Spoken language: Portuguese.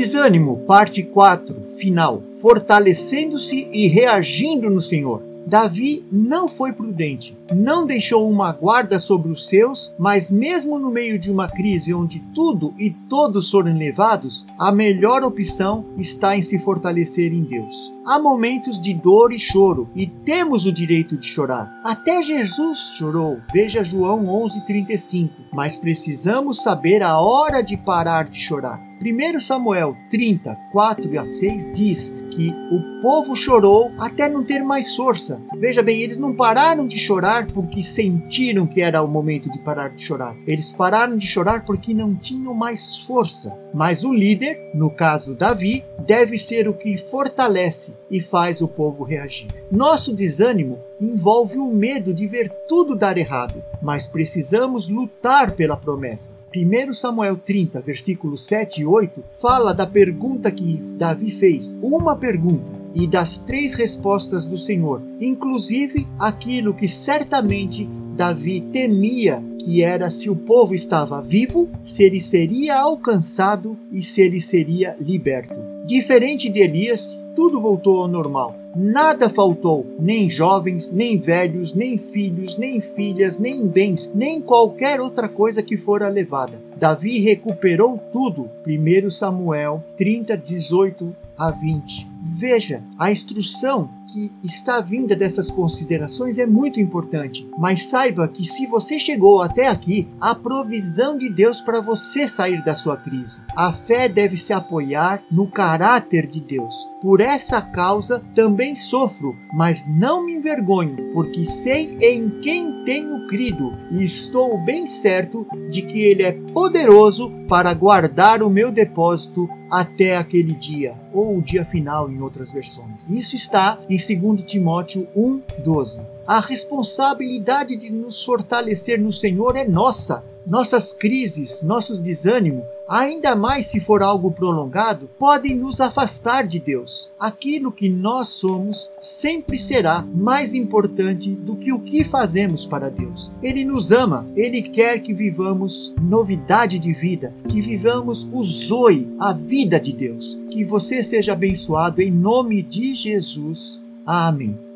Desânimo, parte 4, final. Fortalecendo-se e reagindo no Senhor. Davi não foi prudente, não deixou uma guarda sobre os seus, mas mesmo no meio de uma crise onde tudo e todos foram levados, a melhor opção está em se fortalecer em Deus. Há momentos de dor e choro e temos o direito de chorar. Até Jesus chorou, veja João 11:35. Mas precisamos saber a hora de parar de chorar. 1 Samuel 30, 4 a 6 diz que o povo chorou até não ter mais força. Veja bem, eles não pararam de chorar porque sentiram que era o momento de parar de chorar. Eles pararam de chorar porque não tinham mais força. Mas o líder, no caso Davi, deve ser o que fortalece e faz o povo reagir. Nosso desânimo envolve o medo de ver tudo dar errado, mas precisamos lutar pela promessa. 1 Samuel 30, versículos 7 e 8, fala da pergunta que Davi fez, uma pergunta, e das três respostas do Senhor, inclusive aquilo que certamente Davi temia, que era se o povo estava vivo, se ele seria alcançado e se ele seria liberto. Diferente de Elias, tudo voltou ao normal. Nada faltou, nem jovens, nem velhos, nem filhos, nem filhas, nem bens, nem qualquer outra coisa que fora levada. Davi recuperou tudo. 1 Samuel 30, 18 a 20. Veja, a instrução que está vinda dessas considerações é muito importante, mas saiba que se você chegou até aqui, a provisão de Deus para você sair da sua crise. A fé deve se apoiar no caráter de Deus. Por essa causa também sofro, mas não me envergonho, porque sei em quem tenho crido e estou bem certo de que Ele é poderoso para guardar o meu depósito até aquele dia, ou o dia final em outras versões. Isso está em 2 Timóteo 1,12. A responsabilidade de nos fortalecer no Senhor é nossa. Nossas crises, nossos desânimos, ainda mais se for algo prolongado, podem nos afastar de Deus. Aquilo que nós somos sempre será mais importante do que o que fazemos para Deus. Ele nos ama, ele quer que vivamos novidade de vida, que vivamos o Zoe, a vida de Deus. Que você seja abençoado em nome de Jesus. Amém.